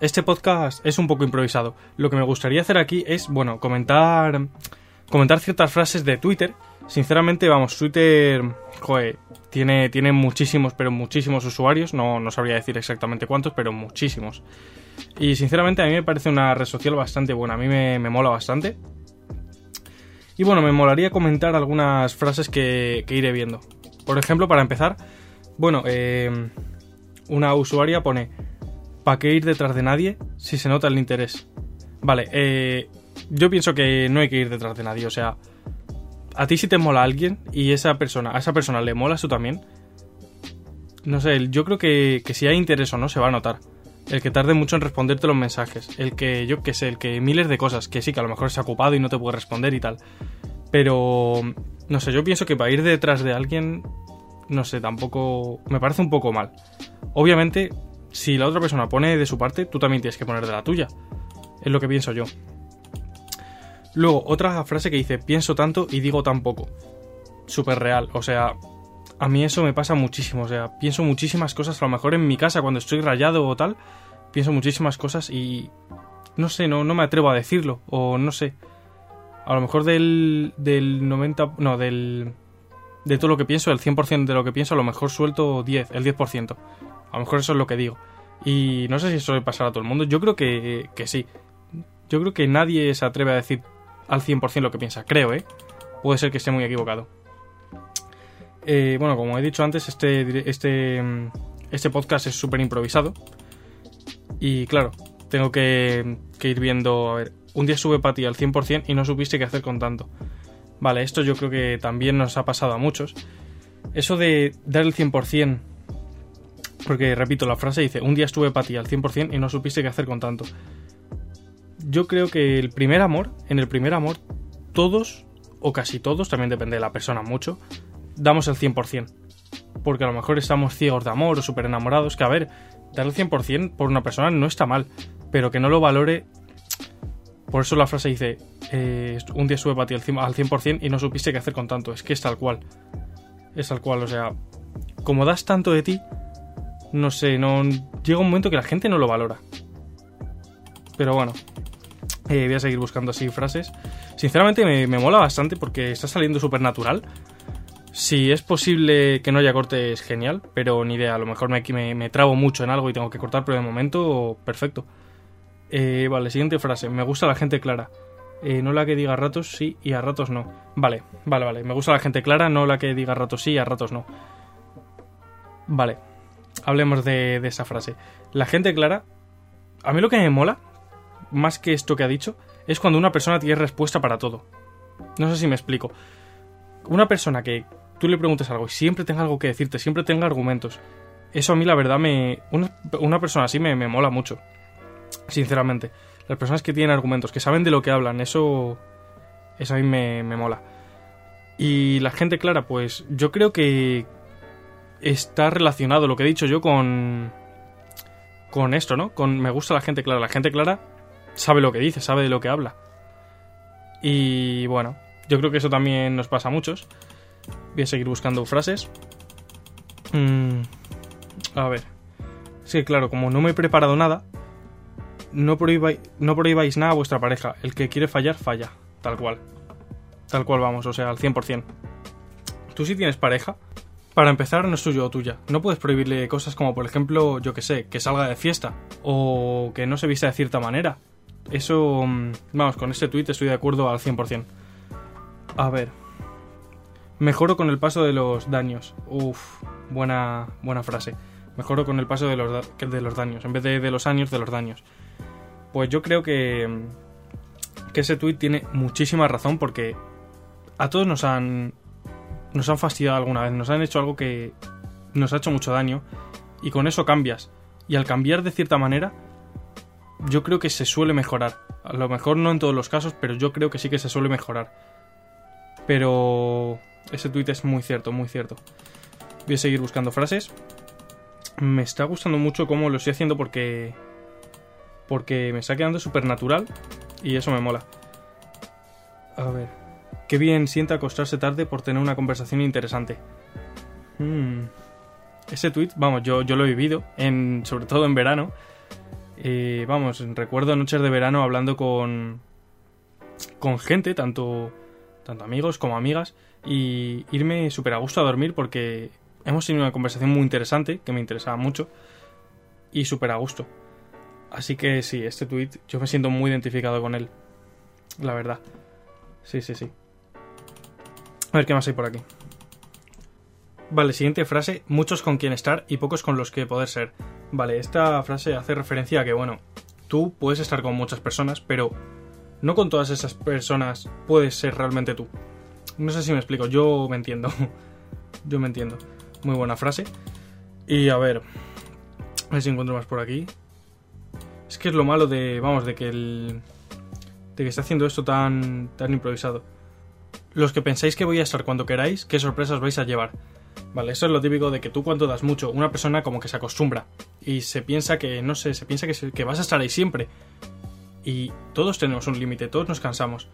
este podcast es un poco improvisado. Lo que me gustaría hacer aquí es, bueno, comentar comentar ciertas frases de Twitter. Sinceramente, vamos, Twitter, joder, tiene, tiene muchísimos, pero muchísimos usuarios. No, no sabría decir exactamente cuántos, pero muchísimos. Y sinceramente a mí me parece una red social bastante buena. A mí me, mola bastante. Y bueno, me molaría comentar algunas frases que, que iré viendo. Por ejemplo, para empezar, bueno, eh, una usuaria pone, ¿para qué ir detrás de nadie si se nota el interés? Vale, eh, yo pienso que no hay que ir detrás de nadie, o sea, a ti si te mola alguien y esa persona, a esa persona le mola tú también, no sé, yo creo que, que si hay interés o no se va a notar. El que tarde mucho en responderte los mensajes, el que, yo qué sé, el que miles de cosas, que sí, que a lo mejor se ha ocupado y no te puede responder y tal. Pero, no sé, yo pienso que para ir detrás de alguien, no sé, tampoco, me parece un poco mal. Obviamente, si la otra persona pone de su parte, tú también tienes que poner de la tuya. Es lo que pienso yo. Luego, otra frase que dice, pienso tanto y digo tan poco. Súper real, o sea, a mí eso me pasa muchísimo, o sea, pienso muchísimas cosas, a lo mejor en mi casa cuando estoy rayado o tal, pienso muchísimas cosas y no sé, no, no me atrevo a decirlo, o no sé. A lo mejor del, del 90, no, del, de todo lo que pienso, el 100% de lo que pienso, a lo mejor suelto 10, el 10%. A lo mejor eso es lo que digo. Y no sé si eso le pasará a todo el mundo, yo creo que, que sí. Yo creo que nadie se atreve a decir al 100% lo que piensa, creo, ¿eh? Puede ser que esté muy equivocado. Eh, bueno, como he dicho antes, este, este, este podcast es súper improvisado. Y claro, tengo que, ir viendo, a ver, un día sube para ti al 100% y no supiste qué hacer con tanto. Vale, esto yo creo que también nos ha pasado a muchos. Eso de dar el 100%, porque repito, la frase dice, un día estuve para ti al 100% y no supiste qué hacer con tanto yo creo que el primer amor, en el primer amor, todos, o casi todos, también depende de la persona mucho, damos el 100%. Porque a lo mejor estamos ciegos de amor o súper enamorados, que a ver, dar el 100% por una persona no está mal, pero que no lo valore... Por eso la frase dice, eh, un día sube para ti al 100% y no supiste qué hacer con tanto. Es que es tal cual. Es tal cual, o sea, como das tanto de ti, no sé, no llega un momento que la gente no lo valora. Pero bueno, eh, voy a seguir buscando así frases. Sinceramente me, mola bastante porque está saliendo súper natural. Si es posible que no haya corte es genial, pero ni idea. A lo mejor me, me, me trabo mucho en algo y tengo que cortar, pero de momento perfecto. Eh, vale, siguiente frase. Me gusta la gente clara. Eh, no la que diga ratos sí y a ratos no. Vale, vale, vale. Me gusta la gente clara, no la que diga ratos sí y a ratos no. Vale, hablemos de, esa frase. La gente clara, a mí lo que me mola más que esto que ha dicho, es cuando una persona tiene respuesta para todo. No sé si me explico. Una persona que tú le preguntes algo y siempre tenga algo que decirte, siempre tenga argumentos. Eso a mí la verdad me... Una, persona así me, mola mucho. Sinceramente. Las personas que tienen argumentos, que saben de lo que hablan, eso... Eso a mí me, me mola. Y la gente clara, pues yo creo que está relacionado lo que he dicho yo con con esto, ¿no? Con me gusta la gente clara. La gente clara sabe lo que dice, sabe de lo que habla. Y bueno, yo creo que eso también nos pasa a muchos. Voy a seguir buscando frases. Mm, a ver. Sí, claro, como no me he preparado nada, no prohibáis, no prohibáis nada a vuestra pareja. El que quiere fallar, falla. Tal cual. Tal cual vamos, o sea, al 100%. Tú si tienes pareja, para empezar no es tuyo o tuya. No puedes prohibirle cosas como, por ejemplo, yo que sé, que salga de fiesta. O que no se vista de cierta manera. Eso, mm, vamos, con este tweet estoy de acuerdo al 100%. A ver. Mejoro con el paso de los daños. Uf, buena, buena frase. Mejoro con el paso de los, de los daños, en vez de de los años, de los daños. Pues yo creo que, que ese tweet tiene muchísima razón porque a todos nos han, nos han fastidiado alguna vez, nos han hecho algo que nos ha hecho mucho daño y con eso cambias. Y al cambiar de cierta manera, yo creo que se suele mejorar. A lo mejor no en todos los casos, pero yo creo que sí que se suele mejorar. Pero ese tweet es muy cierto, muy cierto. Voy a seguir buscando frases. Me está gustando mucho cómo lo estoy haciendo porque. Porque me está quedando súper natural y eso me mola. A ver. Qué bien siente acostarse tarde por tener una conversación interesante. Hmm. Ese tweet, vamos, yo, yo lo he vivido, en, sobre todo en verano Eh, vamos, recuerdo noches de verano hablando con, con gente, tanto, tanto amigos como amigas, y irme súper a gusto a dormir porque hemos tenido una conversación muy interesante, que me interesaba mucho, y súper a gusto. Así que sí, este tweet yo me siento muy identificado con él. La verdad. Sí, sí, sí. A ver qué más hay por aquí. Vale, siguiente frase. Muchos con quien estar y pocos con los que poder ser. Vale, esta frase hace referencia a que, bueno, tú puedes estar con muchas personas, pero no con todas esas personas puedes ser realmente tú. No sé si me explico, yo me entiendo. yo me entiendo. Muy buena frase. Y a ver, a ver si encuentro más por aquí. Es que es lo malo de, vamos, de que el... de que está haciendo esto tan, tan improvisado. Los que pensáis que voy a estar cuando queráis, qué sorpresas vais a llevar. Vale, eso es lo típico de que tú cuando das mucho, una persona como que se acostumbra y se piensa que, no sé, se piensa que, vas a estar ahí siempre. Y todos tenemos un límite, todos nos cansamos.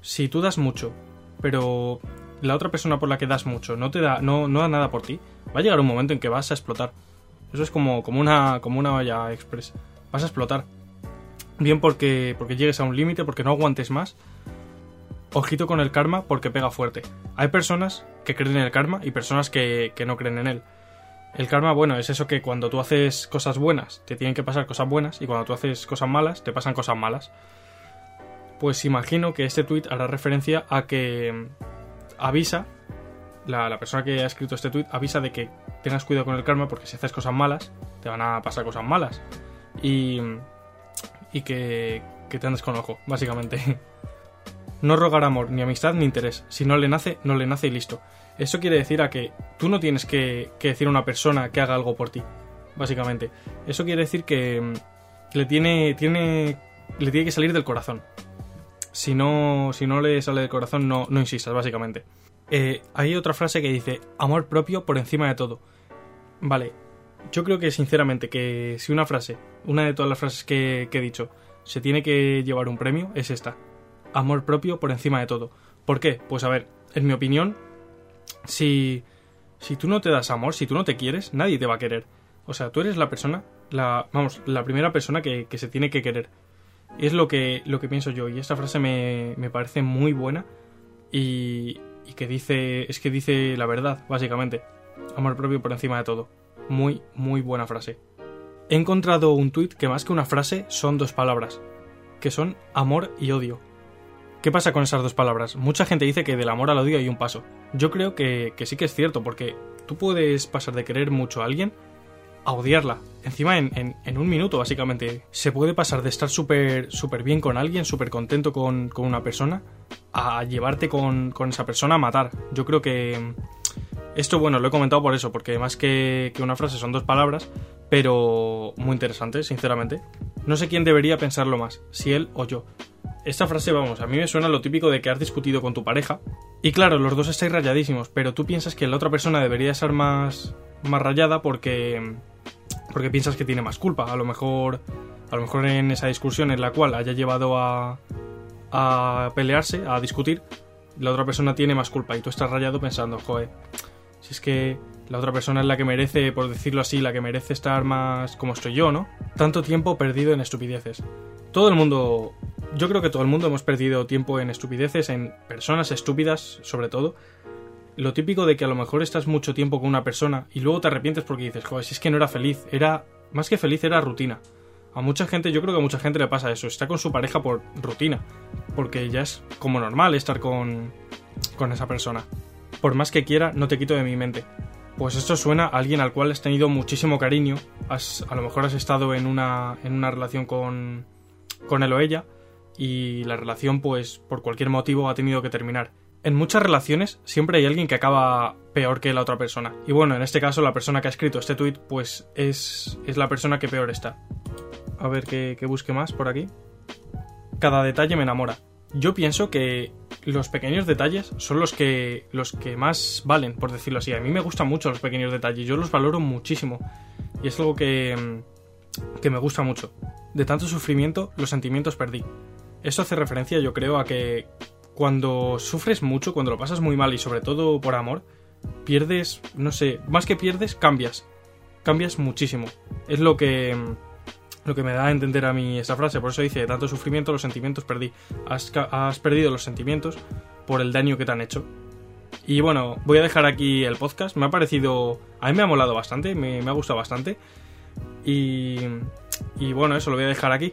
Si tú das mucho, pero la otra persona por la que das mucho no te da, no, no da nada por ti, va a llegar un momento en que vas a explotar. Eso es como, como una, como una valla express. Vas a explotar. Bien porque, porque llegues a un límite, porque no aguantes más, ojito con el karma porque pega fuerte. Hay personas que creen en el karma y personas que, no creen en él. El karma, bueno, es eso que cuando tú haces cosas buenas te tienen que pasar cosas buenas y cuando tú haces cosas malas te pasan cosas malas. Pues imagino que este tweet hará referencia a que mm, avisa, la, la, persona que ha escrito este tweet avisa de que tengas cuidado con el karma porque si haces cosas malas te van a pasar cosas malas. Y, y que, que te andes con ojo, básicamente. no rogar amor, ni amistad, ni interés. Si no le nace, no le nace y listo. Eso quiere decir a que tú no tienes que, decir a una persona que haga algo por ti, básicamente. Eso quiere decir que mm, le tiene, tiene, le tiene que salir del corazón. Si no, si no le sale del corazón, no, no insistas, básicamente. Eh, hay otra frase que dice, amor propio por encima de todo. Vale, yo creo que sinceramente que si una frase, una de todas las frases que he dicho, se tiene que llevar un premio, es esta amor propio por encima de todo. ¿Por qué? Pues a ver, en mi opinión, si, si tú no te das amor, si tú no te quieres, nadie te va a querer. O sea, tú eres la persona, la, vamos, la primera persona que, se tiene que querer. Es lo que, lo que pienso yo. Y esta frase me, me parece muy buena y, y que dice, es que dice la verdad, básicamente. Amor propio por encima de todo. Muy, muy buena frase. He encontrado un tuit que más que una frase son dos palabras, que son amor y odio. ¿Qué pasa con esas dos palabras? Mucha gente dice que del amor al odio hay un paso. Yo creo que, sí que es cierto, porque tú puedes pasar de querer mucho a alguien a odiarla. Encima en, un minuto, básicamente. Se puede pasar de estar súper bien con alguien, súper contento con, una persona, a llevarte con, esa persona a matar. Yo creo que... Esto, bueno, lo he comentado por eso, porque más que, que una frase son dos palabras, pero muy interesante, sinceramente. No sé quién debería pensarlo más, si él o yo. Esta frase, vamos, a mí me suena lo típico de que has discutido con tu pareja. Y claro, los dos estáis rayadísimos, pero tú piensas que la otra persona debería ser más, más rayada porque, porque piensas que tiene más culpa. A lo mejor, a lo mejor en esa discusión en la cual haya llevado a, a pelearse, a discutir, la otra persona tiene más culpa y tú estás rayado pensando, joder, si es que la otra persona es la que merece, por decirlo así, la que merece estar más como estoy yo, ¿no? Tanto tiempo perdido en estupideces. Todo el mundo yo creo que todo el mundo hemos perdido tiempo en estupideces, en personas estúpidas, sobre todo. Lo típico de que a lo mejor estás mucho tiempo con una persona y luego te arrepientes porque dices, joder, si es que no era feliz, era más que feliz, era rutina. A mucha gente, yo creo que a mucha gente le pasa eso, está con su pareja por rutina, porque ya es como normal estar con, con esa persona. Por más que quiera, no te quito de mi mente. Pues esto suena a alguien al cual has tenido muchísimo cariño, a lo mejor has estado en una, en una relación con, con él o ella, y la relación pues por cualquier motivo ha tenido que terminar. En muchas relaciones siempre hay alguien que acaba peor que la otra persona. Y bueno, en este caso la persona que ha escrito este tweet pues es, es la persona que peor está. A ver qué, busque más por aquí. Cada detalle me enamora. Yo pienso que los pequeños detalles son los que, los que más valen, por decirlo así. A mí me gustan mucho los pequeños detalles, yo los valoro muchísimo. Y es algo que, que me gusta mucho. De tanto sufrimiento, los sentimientos perdí. Esto hace referencia, yo creo, a que cuando sufres mucho, cuando lo pasas muy mal y sobre todo por amor, pierdes, no sé, más que pierdes, cambias. Cambias muchísimo. Es lo que Lo que me da a entender a mí esa frase. Por eso dice, tanto sufrimiento, los sentimientos perdí. Has, has perdido los sentimientos por el daño que te han hecho. Y bueno, voy a dejar aquí el podcast. Me ha parecido... A mí me ha molado bastante, me, me ha gustado bastante. Y, y bueno, eso lo voy a dejar aquí.